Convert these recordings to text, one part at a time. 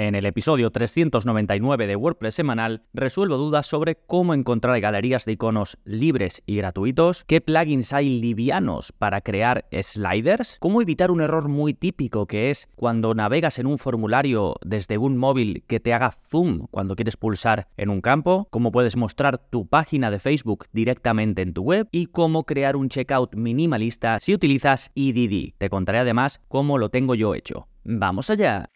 En el episodio 399 de WordPress semanal resuelvo dudas sobre cómo encontrar galerías de iconos libres y gratuitos, qué plugins hay livianos para crear sliders, cómo evitar un error muy típico que es cuando navegas en un formulario desde un móvil que te haga zoom cuando quieres pulsar en un campo, cómo puedes mostrar tu página de Facebook directamente en tu web y cómo crear un checkout minimalista si utilizas EDD. Te contaré además cómo lo tengo yo hecho. ¡Vamos allá!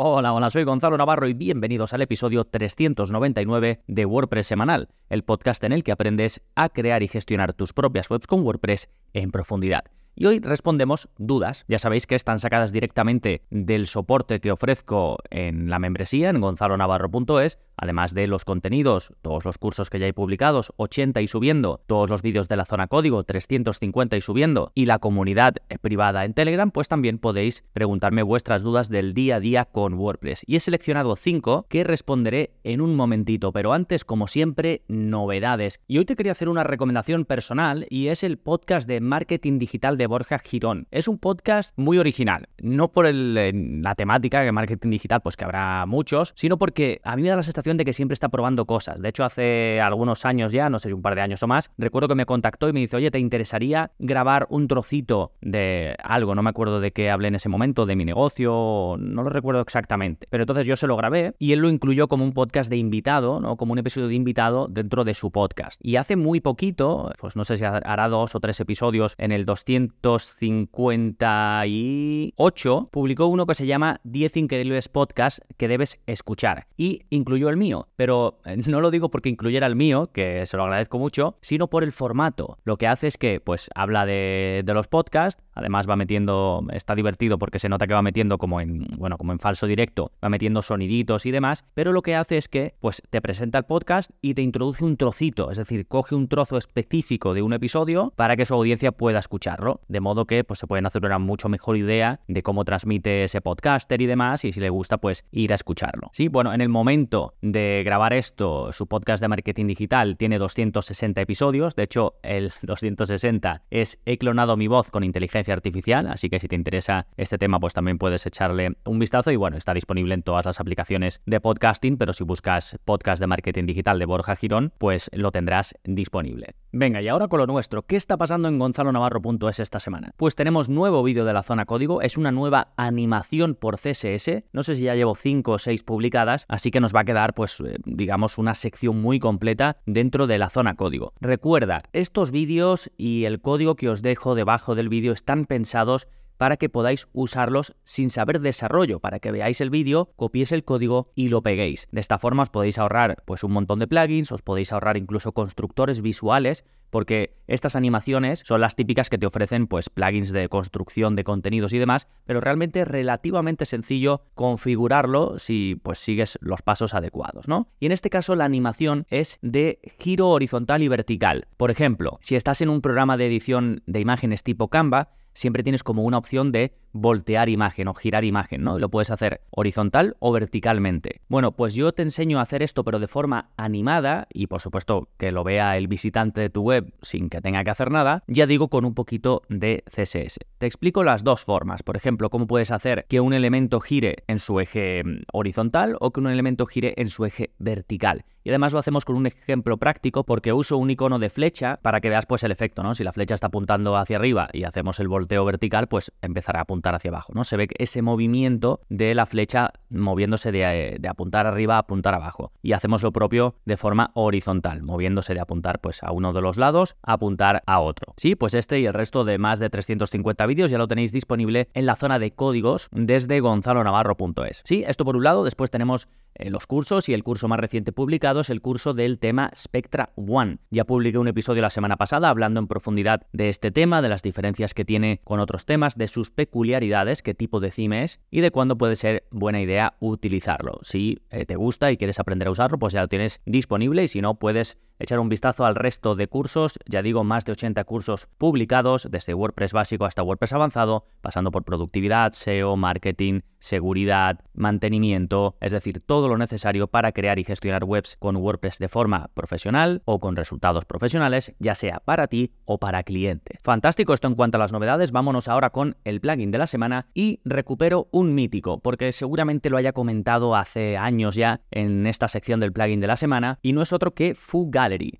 Hola, hola, soy Gonzalo Navarro y bienvenidos al episodio 399 de WordPress Semanal, el podcast en el que aprendes a crear y gestionar tus propias webs con WordPress en profundidad. Y hoy respondemos dudas. Ya sabéis que están sacadas directamente del soporte que ofrezco en la membresía en gonzalonavarro.es, además de los contenidos, todos los cursos que ya hay publicados, 80 y subiendo, todos los vídeos de la zona código, 350 y subiendo, y la comunidad privada en Telegram, pues también podéis preguntarme vuestras dudas del día a día con WordPress. Y he seleccionado 5 que responderé en un momentito, pero antes, como siempre, novedades. Y hoy te quería hacer una recomendación personal y es el podcast de marketing digital de Borja Girón. Es un podcast muy original, no por la temática de marketing digital, pues que habrá muchos, sino porque a mí me da la sensación de que siempre está probando cosas. De hecho, hace algunos años ya, no sé, un par de años o más, recuerdo que me contactó y me dice, oye, ¿te interesaría grabar un trocito de algo? No me acuerdo de qué hablé en ese momento, de mi negocio, no lo recuerdo exactamente. Pero entonces yo se lo grabé y él lo incluyó como un podcast de invitado, ¿no? Como un episodio de invitado dentro de su podcast. Y hace muy poquito, pues no sé si hará dos o tres episodios en el 200 258 publicó uno que se llama 10 increíbles podcasts que debes escuchar y incluyó el mío, pero eh, no lo digo porque incluyera el mío, que se lo agradezco mucho, sino por el formato. Lo que hace es que pues habla de, de los podcasts, además va metiendo, está divertido porque se nota que va metiendo como en, bueno, como en falso directo, va metiendo soniditos y demás, pero lo que hace es que pues te presenta el podcast y te introduce un trocito, es decir, coge un trozo específico de un episodio para que su audiencia pueda escucharlo de modo que pues, se pueden hacer una mucho mejor idea de cómo transmite ese podcaster y demás, y si le gusta, pues ir a escucharlo. Sí, bueno, en el momento de grabar esto, su podcast de marketing digital tiene 260 episodios, de hecho, el 260 es He clonado mi voz con inteligencia artificial, así que si te interesa este tema, pues también puedes echarle un vistazo y bueno, está disponible en todas las aplicaciones de podcasting, pero si buscas podcast de marketing digital de Borja Girón, pues lo tendrás disponible. Venga, y ahora con lo nuestro, ¿qué está pasando en gonzalonavarro.es esta semana? Pues tenemos nuevo vídeo de la zona código, es una nueva animación por CSS, no sé si ya llevo 5 o 6 publicadas, así que nos va a quedar pues eh, digamos una sección muy completa dentro de la zona código. Recuerda, estos vídeos y el código que os dejo debajo del vídeo están pensados para que podáis usarlos sin saber desarrollo, para que veáis el vídeo, copiéis el código y lo peguéis. De esta forma os podéis ahorrar pues un montón de plugins, os podéis ahorrar incluso constructores visuales porque estas animaciones son las típicas que te ofrecen pues plugins de construcción de contenidos y demás, pero realmente es relativamente sencillo configurarlo si pues sigues los pasos adecuados, ¿no? Y en este caso la animación es de giro horizontal y vertical. Por ejemplo, si estás en un programa de edición de imágenes tipo Canva, siempre tienes como una opción de voltear imagen o girar imagen, ¿no? Lo puedes hacer horizontal o verticalmente. Bueno, pues yo te enseño a hacer esto, pero de forma animada, y por supuesto que lo vea el visitante de tu web sin que tenga que hacer nada, ya digo con un poquito de CSS. Te explico las dos formas. Por ejemplo, cómo puedes hacer que un elemento gire en su eje mm, horizontal o que un elemento gire en su eje vertical. Y además lo hacemos con un ejemplo práctico porque uso un icono de flecha para que veas pues el efecto, ¿no? Si la flecha está apuntando hacia arriba y hacemos el volteo vertical, pues empezará a apuntar hacia abajo, ¿no? Se ve ese movimiento de la flecha moviéndose de, de, apuntar arriba a apuntar abajo. Y hacemos lo propio de forma horizontal, moviéndose de apuntar pues a uno de los lados a apuntar a otro. Sí, pues este y el resto de más de 350 vídeos ya lo tenéis disponible en la zona de códigos desde gonzalonavarro.es. Sí, esto por un lado, después tenemos eh, los cursos y el curso más reciente publicado es el curso del tema Spectra One. Ya publiqué un episodio la semana pasada hablando en profundidad de este tema, de las diferencias que tiene con otros temas, de sus peculiaridades, qué tipo de cime es y de cuándo puede ser buena idea utilizarlo. Si eh, te gusta y quieres aprender a usarlo, pues ya lo tienes disponible y si no, puedes echar un vistazo al resto de cursos, ya digo, más de 80 cursos publicados, desde WordPress básico hasta WordPress avanzado, pasando por productividad, SEO, marketing, seguridad, mantenimiento, es decir, todo lo necesario para crear y gestionar webs con WordPress de forma profesional o con resultados profesionales, ya sea para ti o para cliente. Fantástico esto en cuanto a las novedades, vámonos ahora con el plugin de la semana y recupero un mítico, porque seguramente lo haya comentado hace años ya en esta sección del plugin de la semana, y no es otro que Foo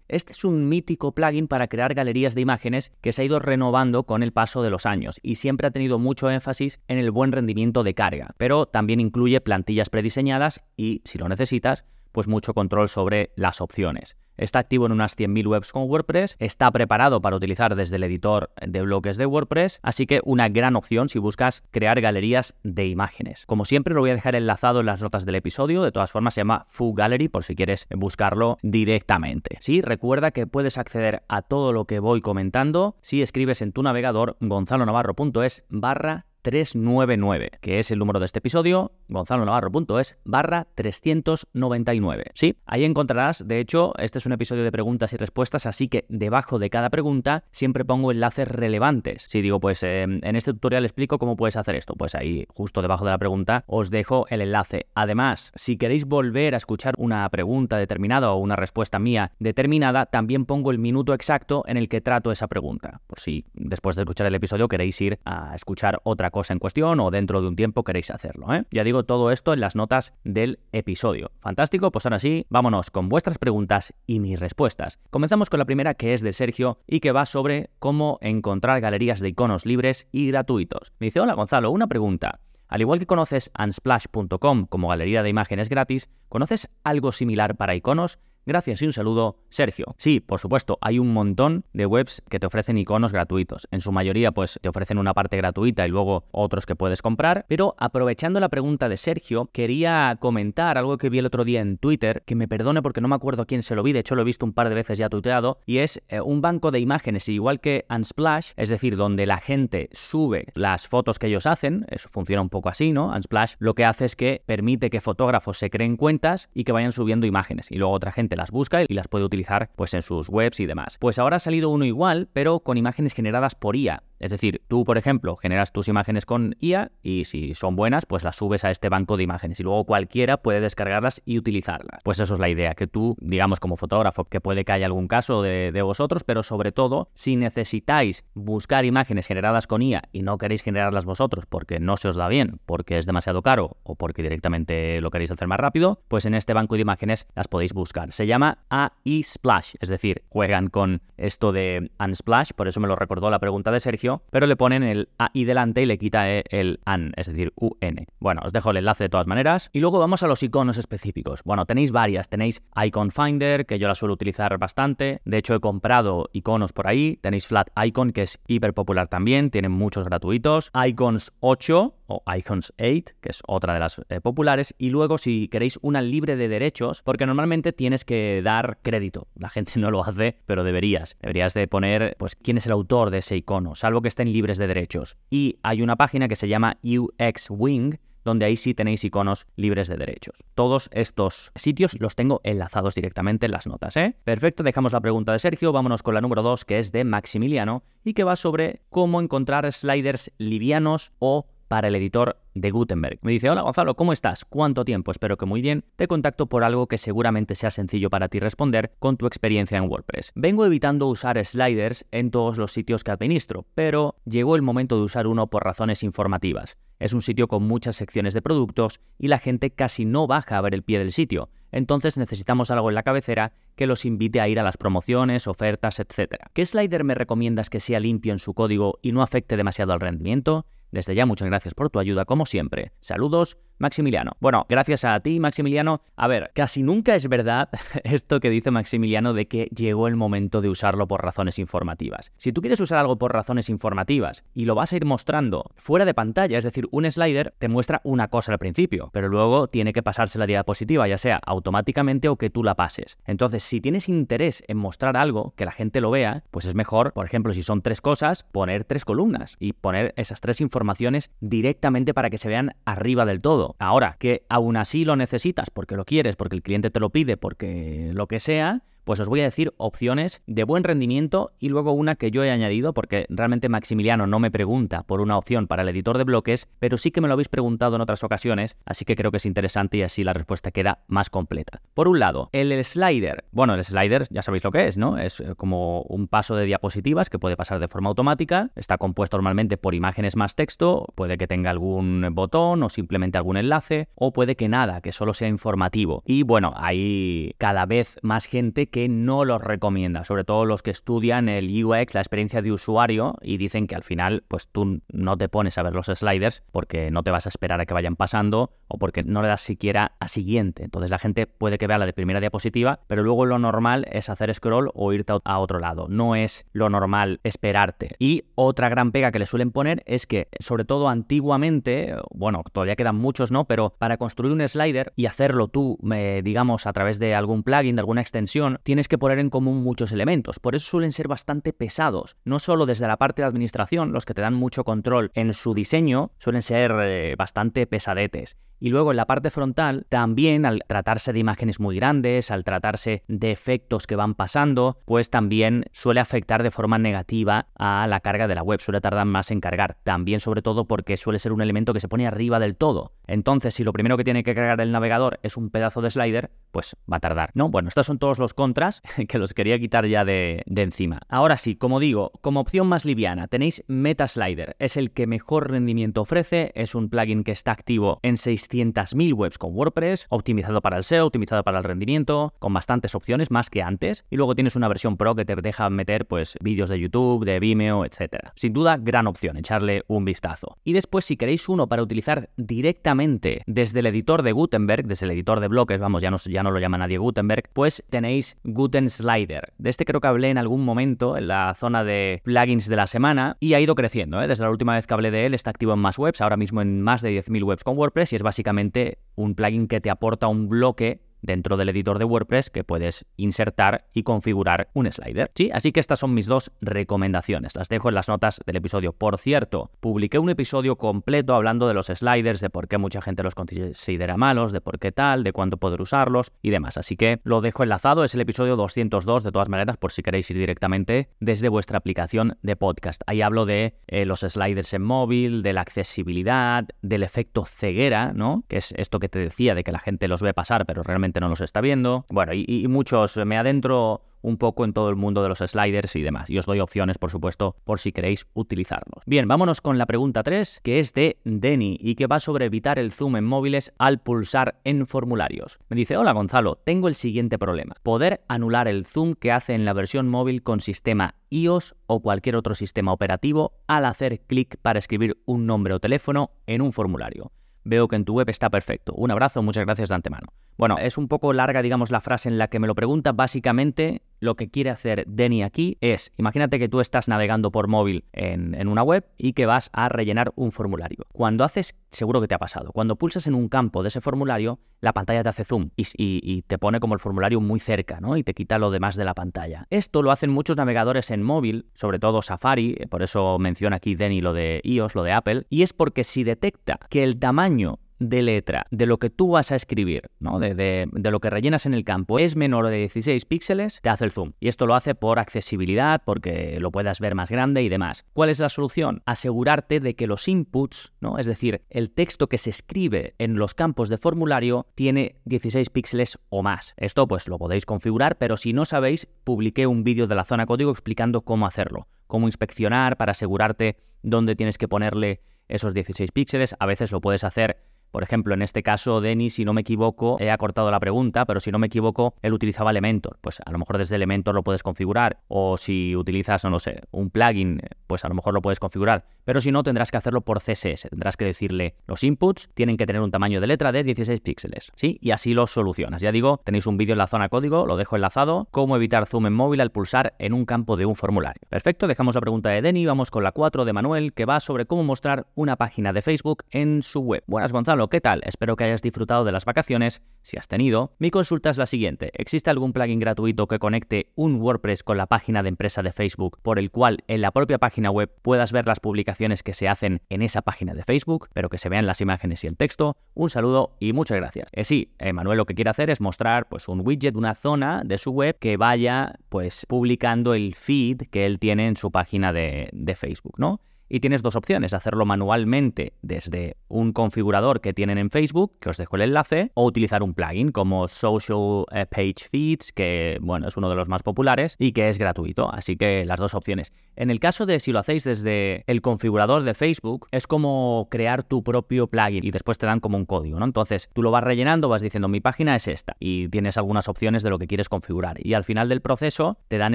Este es un mítico plugin para crear galerías de imágenes que se ha ido renovando con el paso de los años y siempre ha tenido mucho énfasis en el buen rendimiento de carga, pero también incluye plantillas prediseñadas y, si lo necesitas, pues mucho control sobre las opciones. Está activo en unas 100.000 webs con WordPress, está preparado para utilizar desde el editor de bloques de WordPress, así que una gran opción si buscas crear galerías de imágenes. Como siempre lo voy a dejar enlazado en las notas del episodio, de todas formas se llama Full Gallery por si quieres buscarlo directamente. Sí, recuerda que puedes acceder a todo lo que voy comentando si escribes en tu navegador gonzalonavarro.es barra 399, que es el número de este episodio, gonzalonavarro.es barra 399. Sí, ahí encontrarás, de hecho, este es un episodio de preguntas y respuestas, así que debajo de cada pregunta siempre pongo enlaces relevantes. Si digo, pues em, en este tutorial explico cómo puedes hacer esto, pues ahí justo debajo de la pregunta os dejo el enlace. Además, si queréis volver a escuchar una pregunta determinada o una respuesta mía determinada, también pongo el minuto exacto en el que trato esa pregunta, por si después de escuchar el episodio queréis ir a escuchar otra cosa en cuestión o dentro de un tiempo queréis hacerlo. ¿eh? Ya digo todo esto en las notas del episodio. Fantástico, pues ahora sí, vámonos con vuestras preguntas y mis respuestas. Comenzamos con la primera que es de Sergio y que va sobre cómo encontrar galerías de iconos libres y gratuitos. Me dice, hola Gonzalo, una pregunta. Al igual que conoces unsplash.com como galería de imágenes gratis, ¿conoces algo similar para iconos? Gracias y un saludo, Sergio. Sí, por supuesto, hay un montón de webs que te ofrecen iconos gratuitos. En su mayoría, pues te ofrecen una parte gratuita y luego otros que puedes comprar. Pero aprovechando la pregunta de Sergio, quería comentar algo que vi el otro día en Twitter, que me perdone porque no me acuerdo quién se lo vi, de hecho lo he visto un par de veces ya tuteado, y es eh, un banco de imágenes, igual que Unsplash, es decir, donde la gente sube las fotos que ellos hacen, eso funciona un poco así, ¿no? Unsplash lo que hace es que permite que fotógrafos se creen cuentas y que vayan subiendo imágenes, y luego otra gente las busca y las puede utilizar pues en sus webs y demás. Pues ahora ha salido uno igual, pero con imágenes generadas por IA. Es decir, tú, por ejemplo, generas tus imágenes con IA y si son buenas, pues las subes a este banco de imágenes y luego cualquiera puede descargarlas y utilizarlas. Pues eso es la idea, que tú, digamos como fotógrafo, que puede que haya algún caso de, vosotros, pero sobre todo, si necesitáis buscar imágenes generadas con IA y no queréis generarlas vosotros porque no se os da bien, porque es demasiado caro o porque directamente lo queréis hacer más rápido, pues en este banco de imágenes las podéis buscar. Se llama AI Splash, es decir, juegan con esto de Unsplash, por eso me lo recordó la pregunta de Sergio pero le ponen el AI delante y le quita el AN, es decir, UN. Bueno, os dejo el enlace de todas maneras. Y luego vamos a los iconos específicos. Bueno, tenéis varias. Tenéis Icon Finder, que yo la suelo utilizar bastante. De hecho, he comprado iconos por ahí. Tenéis Flat Icon, que es hiper popular también. Tienen muchos gratuitos. Icons 8, o Icons 8, que es otra de las eh, populares, y luego si queréis una libre de derechos, porque normalmente tienes que dar crédito, la gente no lo hace, pero deberías, deberías de poner pues quién es el autor de ese icono, salvo que estén libres de derechos. Y hay una página que se llama UX Wing, donde ahí sí tenéis iconos libres de derechos. Todos estos sitios los tengo enlazados directamente en las notas, ¿eh? Perfecto, dejamos la pregunta de Sergio, vámonos con la número 2 que es de Maximiliano y que va sobre cómo encontrar sliders livianos o para el editor de Gutenberg. Me dice, hola Gonzalo, ¿cómo estás? ¿Cuánto tiempo? Espero que muy bien. Te contacto por algo que seguramente sea sencillo para ti responder con tu experiencia en WordPress. Vengo evitando usar sliders en todos los sitios que administro, pero llegó el momento de usar uno por razones informativas. Es un sitio con muchas secciones de productos y la gente casi no baja a ver el pie del sitio. Entonces necesitamos algo en la cabecera que los invite a ir a las promociones, ofertas, etc. ¿Qué slider me recomiendas que sea limpio en su código y no afecte demasiado al rendimiento? Desde ya, muchas gracias por tu ayuda, como siempre. Saludos, Maximiliano. Bueno, gracias a ti, Maximiliano. A ver, casi nunca es verdad esto que dice Maximiliano de que llegó el momento de usarlo por razones informativas. Si tú quieres usar algo por razones informativas y lo vas a ir mostrando fuera de pantalla, es decir, un slider te muestra una cosa al principio, pero luego tiene que pasarse la diapositiva, ya sea automáticamente o que tú la pases. Entonces, si tienes interés en mostrar algo, que la gente lo vea, pues es mejor, por ejemplo, si son tres cosas, poner tres columnas y poner esas tres informaciones directamente para que se vean arriba del todo. Ahora, que aún así lo necesitas porque lo quieres, porque el cliente te lo pide, porque lo que sea, pues os voy a decir opciones de buen rendimiento y luego una que yo he añadido porque realmente Maximiliano no me pregunta por una opción para el editor de bloques, pero sí que me lo habéis preguntado en otras ocasiones, así que creo que es interesante y así la respuesta queda más completa. Por un lado, el slider. Bueno, el slider ya sabéis lo que es, ¿no? Es eh, como un paso de diapositivas que puede pasar de forma automática, está compuesto normalmente por imágenes más texto, puede que tenga algún botón o simplemente algún enlace, o puede que nada, que solo sea informativo. Y bueno, hay cada vez más gente no los recomienda, sobre todo los que estudian el UX, la experiencia de usuario, y dicen que al final, pues tú no te pones a ver los sliders porque no te vas a esperar a que vayan pasando o porque no le das siquiera a siguiente. Entonces la gente puede que vea la de primera diapositiva, pero luego lo normal es hacer scroll o irte a otro lado. No es lo normal esperarte. Y otra gran pega que le suelen poner es que, sobre todo antiguamente, bueno, todavía quedan muchos, ¿no? Pero para construir un slider y hacerlo tú, eh, digamos, a través de algún plugin, de alguna extensión, tienes que poner en común muchos elementos. Por eso suelen ser bastante pesados. No solo desde la parte de administración, los que te dan mucho control en su diseño, suelen ser eh, bastante pesadetes. Y luego en la parte frontal, también al tratarse de imágenes muy grandes, al tratarse de efectos que van pasando, pues también suele afectar de forma negativa a la carga de la web, suele tardar más en cargar. También sobre todo porque suele ser un elemento que se pone arriba del todo. Entonces, si lo primero que tiene que cargar el navegador es un pedazo de slider, pues va a tardar. No, bueno, estos son todos los contras que los quería quitar ya de, de encima. Ahora sí, como digo, como opción más liviana, tenéis MetaSlider. Es el que mejor rendimiento ofrece, es un plugin que está activo en 6 600.000 webs con WordPress, optimizado para el SEO, optimizado para el rendimiento, con bastantes opciones más que antes. Y luego tienes una versión Pro que te deja meter pues vídeos de YouTube, de Vimeo, etc. Sin duda, gran opción, echarle un vistazo. Y después, si queréis uno para utilizar directamente desde el editor de Gutenberg, desde el editor de bloques, vamos, ya no, ya no lo llama nadie Gutenberg, pues tenéis Guten Slider. De este creo que hablé en algún momento en la zona de plugins de la semana y ha ido creciendo. ¿eh? Desde la última vez que hablé de él, está activo en más webs, ahora mismo en más de 10.000 webs con WordPress y es básicamente básicamente un plugin que te aporta un bloque dentro del editor de WordPress que puedes insertar y configurar un slider. Sí, así que estas son mis dos recomendaciones. Las dejo en las notas del episodio. Por cierto, publiqué un episodio completo hablando de los sliders, de por qué mucha gente los considera malos, de por qué tal, de cuándo poder usarlos y demás. Así que lo dejo enlazado, es el episodio 202 de todas maneras, por si queréis ir directamente desde vuestra aplicación de podcast. Ahí hablo de eh, los sliders en móvil, de la accesibilidad, del efecto ceguera, ¿no? Que es esto que te decía de que la gente los ve pasar, pero realmente no los está viendo. Bueno, y, muchos, me adentro un poco en todo el mundo de los sliders y demás. Y os doy opciones, por supuesto, por si queréis utilizarlos. Bien, vámonos con la pregunta 3, que es de Denny y que va sobre evitar el zoom en móviles al pulsar en formularios. Me dice, hola Gonzalo, tengo el siguiente problema. Poder anular el zoom que hace en la versión móvil con sistema iOS o cualquier otro sistema operativo al hacer clic para escribir un nombre o teléfono en un formulario. Veo que en tu web está perfecto. Un abrazo, muchas gracias de antemano. Bueno, es un poco larga, digamos, la frase en la que me lo pregunta. Básicamente, lo que quiere hacer Denny aquí es, imagínate que tú estás navegando por móvil en, una web y que vas a rellenar un formulario. Cuando haces, seguro que te ha pasado, cuando pulsas en un campo de ese formulario, la pantalla te hace zoom y, te pone como el formulario muy cerca, ¿no? Y te quita lo demás de la pantalla. Esto lo hacen muchos navegadores en móvil, sobre todo Safari, por eso menciona aquí Denny lo de iOS, lo de Apple, y es porque si detecta que el tamaño de letra de lo que tú vas a escribir, ¿no? De, lo que rellenas en el campo es menor de 16 píxeles, te hace el zoom. Y esto lo hace por accesibilidad, porque lo puedas ver más grande y demás. ¿Cuál es la solución? Asegurarte de que los inputs, ¿no? Es decir, el texto que se escribe en los campos de formulario tiene 16 píxeles o más. Esto pues lo podéis configurar, pero si no sabéis, publiqué un vídeo de la zona código explicando cómo hacerlo, cómo inspeccionar para asegurarte dónde tienes que ponerle esos 16 píxeles. A veces lo puedes hacer por ejemplo, en este caso, Denis, si no me equivoco, he acortado la pregunta, pero si no me equivoco, él utilizaba Elementor. Pues a lo mejor desde Elementor lo puedes configurar. O si utilizas, no lo sé, un plugin, pues a lo mejor lo puedes configurar. Pero si no, tendrás que hacerlo por CSS. Tendrás que decirle los inputs tienen que tener un tamaño de letra de 16 píxeles. ¿Sí? Y así lo solucionas. Ya digo, tenéis un vídeo en la zona código, lo dejo enlazado. Cómo evitar zoom en móvil al pulsar en un campo de un formulario. Perfecto, dejamos la pregunta de Denny. Vamos con la 4 de Manuel, que va sobre cómo mostrar una página de Facebook en su web. Buenas, Gonzalo. ¿Qué tal? Espero que hayas disfrutado de las vacaciones. Si has tenido, mi consulta es la siguiente. ¿Existe algún plugin gratuito que conecte un WordPress con la página de empresa de Facebook por el cual en la propia página web puedas ver las publicaciones que se hacen en esa página de Facebook, pero que se vean las imágenes y el texto? Un saludo y muchas gracias. Eh, sí, Manuel lo que quiere hacer es mostrar pues un widget, una zona de su web que vaya pues publicando el feed que él tiene en su página de, de Facebook, ¿no? Y tienes dos opciones, hacerlo manualmente desde un configurador que tienen en Facebook, que os dejo el enlace, o utilizar un plugin como Social eh, Page Feeds, que bueno, es uno de los más populares y que es gratuito, así que las dos opciones. En el caso de si lo hacéis desde el configurador de Facebook, es como crear tu propio plugin y después te dan como un código, ¿no? Entonces, tú lo vas rellenando, vas diciendo mi página es esta y tienes algunas opciones de lo que quieres configurar y al final del proceso te dan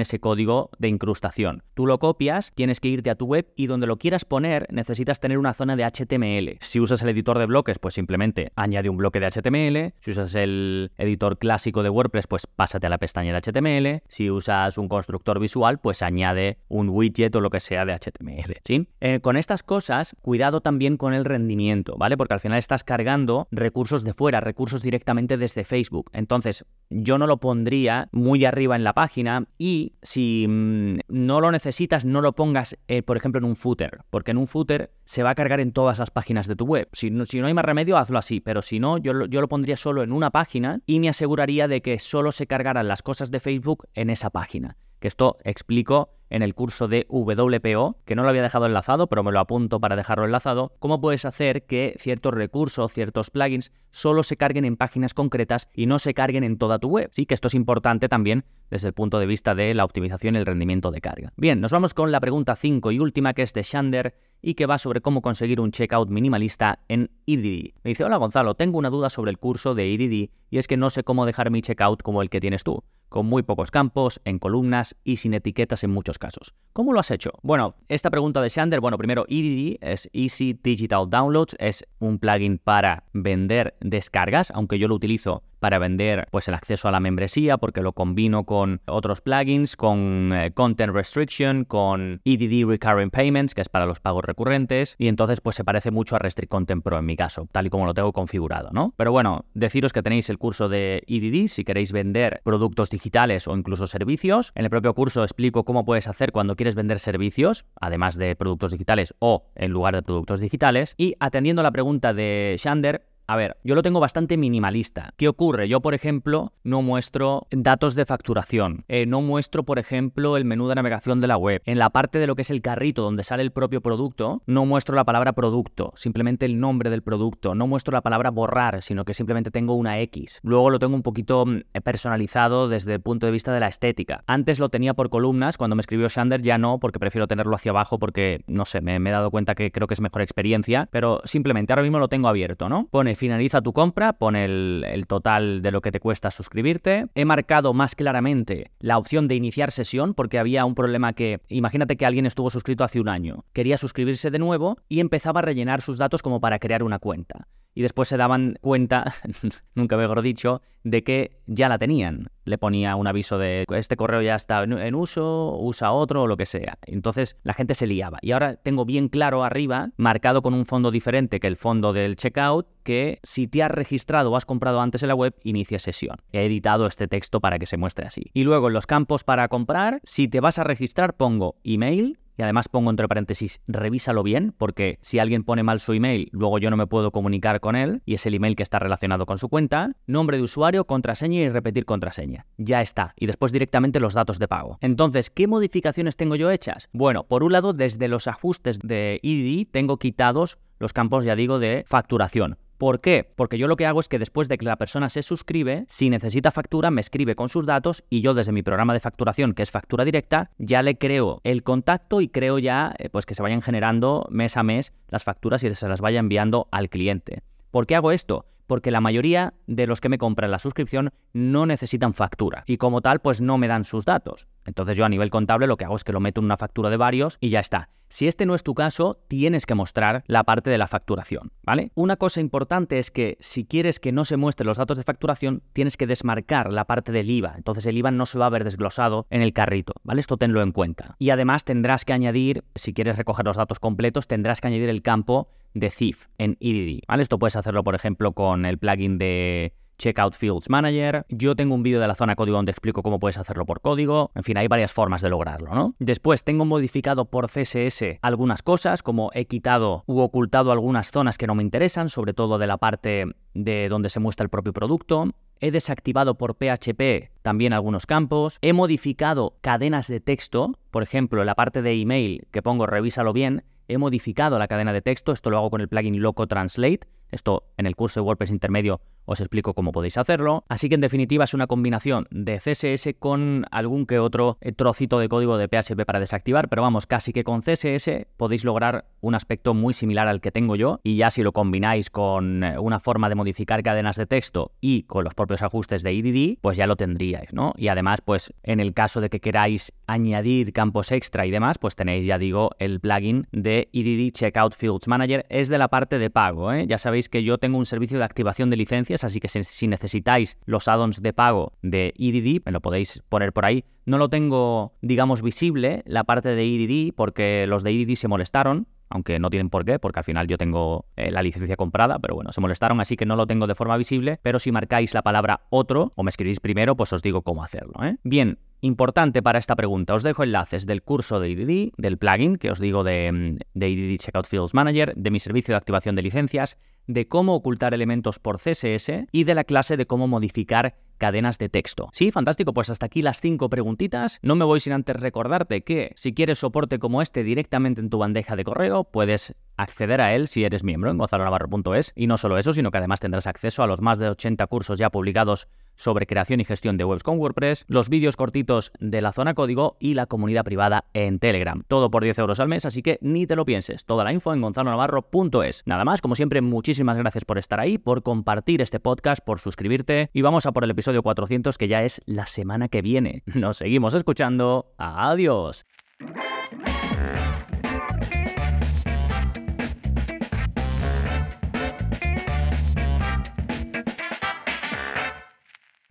ese código de incrustación. Tú lo copias, tienes que irte a tu web y donde lo quieras poner, necesitas tener una zona de HTML. Si usas el editor de bloques, pues simplemente añade un bloque de HTML. Si usas el editor clásico de WordPress, pues pásate a la pestaña de HTML. Si usas un constructor visual, pues añade un widget o lo que sea de HTML. Eh, con estas cosas, cuidado también con el rendimiento, ¿vale? Porque al final estás cargando recursos de fuera, recursos directamente desde Facebook. Entonces, yo no lo pondría muy arriba en la página y si mm, no lo necesitas, no lo pongas, eh, por ejemplo, en un footer porque en un footer se va a cargar en todas las páginas de tu web. Si no, si no hay más remedio, hazlo así, pero si no, yo, yo lo pondría solo en una página y me aseguraría de que solo se cargaran las cosas de Facebook en esa página. Que esto explico en el curso de WPO, que no lo había dejado enlazado, pero me lo apunto para dejarlo enlazado, cómo puedes hacer que ciertos recursos, ciertos plugins, solo se carguen en páginas concretas y no se carguen en toda tu web. Sí, que esto es importante también desde el punto de vista de la optimización y el rendimiento de carga. Bien, nos vamos con la pregunta 5 y última que es de Shander y que va sobre cómo conseguir un checkout minimalista en EDD. Me dice, hola Gonzalo, tengo una duda sobre el curso de EDD y es que no sé cómo dejar mi checkout como el que tienes tú con muy pocos campos, en columnas y sin etiquetas en muchos casos. ¿Cómo lo has hecho? Bueno, esta pregunta de Shander, bueno, primero EDD es Easy Digital Downloads, es un plugin para vender descargas, aunque yo lo utilizo para vender pues el acceso a la membresía porque lo combino con otros plugins, con eh, Content Restriction, con EDD Recurring Payments, que es para los pagos recurrentes, y entonces pues se parece mucho a Restrict Content Pro en mi caso, tal y como lo tengo configurado, ¿no? Pero bueno, deciros que tenéis el curso de EDD si queréis vender productos digitales o incluso servicios. En el propio curso explico cómo puedes hacer cuando quieres vender servicios, además de productos digitales o en lugar de productos digitales. Y atendiendo a la pregunta de Shander, a ver, yo lo tengo bastante minimalista. ¿Qué ocurre? Yo, por ejemplo, no muestro datos de facturación. Eh, no muestro, por ejemplo, el menú de navegación de la web. En la parte de lo que es el carrito, donde sale el propio producto, no muestro la palabra producto, simplemente el nombre del producto. No muestro la palabra borrar, sino que simplemente tengo una X. Luego lo tengo un poquito mm, personalizado desde el punto de vista de la estética. Antes lo tenía por columnas, cuando me escribió Shander ya no, porque prefiero tenerlo hacia abajo porque, no sé, me, me he dado cuenta que creo que es mejor experiencia, pero simplemente ahora mismo lo tengo abierto, ¿no? Pone finaliza tu compra, pone el, total de lo que te cuesta suscribirte. He marcado más claramente la opción de iniciar sesión porque había un problema que, imagínate que alguien estuvo suscrito hace un año, quería suscribirse de nuevo y empezaba a rellenar sus datos como para crear una cuenta y después se daban cuenta, nunca mejor dicho, de que ya la tenían. Le ponía un aviso de este correo ya está en uso, usa otro o lo que sea. Entonces la gente se liaba. Y ahora tengo bien claro arriba, marcado con un fondo diferente que el fondo del checkout, que si te has registrado o has comprado antes en la web, inicia sesión. He editado este texto para que se muestre así. Y luego en los campos para comprar, si te vas a registrar, pongo email, y además pongo entre paréntesis, revísalo bien, porque si alguien pone mal su email, luego yo no me puedo comunicar con él, y es el email que está relacionado con su cuenta, nombre de usuario, contraseña y repetir contraseña. Ya está. Y después directamente los datos de pago. Entonces, ¿qué modificaciones tengo yo hechas? Bueno, por un lado, desde los ajustes de ID tengo quitados los campos, ya digo, de facturación. ¿Por qué? Porque yo lo que hago es que después de que la persona se suscribe, si necesita factura, me escribe con sus datos y yo desde mi programa de facturación, que es factura directa, ya le creo el contacto y creo ya eh, pues que se vayan generando mes a mes las facturas y se las vaya enviando al cliente. ¿Por qué hago esto? Porque la mayoría de los que me compran la suscripción no necesitan factura y como tal pues no me dan sus datos. Entonces yo a nivel contable lo que hago es que lo meto en una factura de varios y ya está. Si este no es tu caso, tienes que mostrar la parte de la facturación, ¿vale? Una cosa importante es que si quieres que no se muestren los datos de facturación, tienes que desmarcar la parte del IVA. Entonces el IVA no se va a ver desglosado en el carrito, ¿vale? Esto tenlo en cuenta. Y además tendrás que añadir, si quieres recoger los datos completos, tendrás que añadir el campo de CIF en EDD, ¿vale? Esto puedes hacerlo, por ejemplo, con el plugin de Checkout Fields Manager. Yo tengo un vídeo de la zona código donde explico cómo puedes hacerlo por código. En fin, hay varias formas de lograrlo, ¿no? Después tengo modificado por CSS algunas cosas, como he quitado u ocultado algunas zonas que no me interesan, sobre todo de la parte de donde se muestra el propio producto. He desactivado por PHP también algunos campos. He modificado cadenas de texto. Por ejemplo, la parte de email que pongo revísalo bien, he modificado la cadena de texto. Esto lo hago con el plugin Loco Translate. Esto en el curso de WordPress intermedio os explico cómo podéis hacerlo. Así que en definitiva es una combinación de CSS con algún que otro trocito de código de PHP para desactivar, pero vamos, casi que con CSS podéis lograr un aspecto muy similar al que tengo yo y ya si lo combináis con eh, una forma de modificar cadenas de texto y con los propios ajustes de EDD, pues ya lo tendríais, ¿no? Y además, pues en el caso de que queráis añadir campos extra y demás, pues tenéis, ya digo, el plugin de EDD Checkout Fields Manager. Es de la parte de pago, ¿eh? Ya sabéis que yo tengo un servicio de activación de así que si necesitáis los add-ons de pago de EDD, me lo podéis poner por ahí. No lo tengo, digamos, visible la parte de EDD porque los de EDD se molestaron, aunque no tienen por qué, porque al final yo tengo eh, la licencia comprada, pero bueno, se molestaron, así que no lo tengo de forma visible, pero si marcáis la palabra otro o me escribís primero, pues os digo cómo hacerlo. ¿eh? Bien, Importante para esta pregunta, os dejo enlaces del curso de EDD, del plugin que os digo de, mm, de EDD Checkout Fields Manager, de mi servicio de activación de licencias, de cómo ocultar elementos por CSS y de la clase de cómo modificar cadenas de texto. Sí, fantástico, pues hasta aquí las cinco preguntitas. No me voy sin antes recordarte que si quieres soporte como este directamente en tu bandeja de correo, puedes acceder a él si eres miembro en gonzalonavarro.es y no solo eso, sino que además tendrás acceso a los más de 80 cursos ya publicados sobre creación y gestión de webs con WordPress, los vídeos cortitos de la zona código y la comunidad privada en Telegram. Todo por 10 euros al mes, así que ni te lo pienses. Toda la info en gonzalonavarro.es. Nada más, como siempre, muchísimas gracias por estar ahí, por compartir este podcast, por suscribirte y vamos a por el episodio 400 que ya es la semana que viene. Nos seguimos escuchando. Adiós.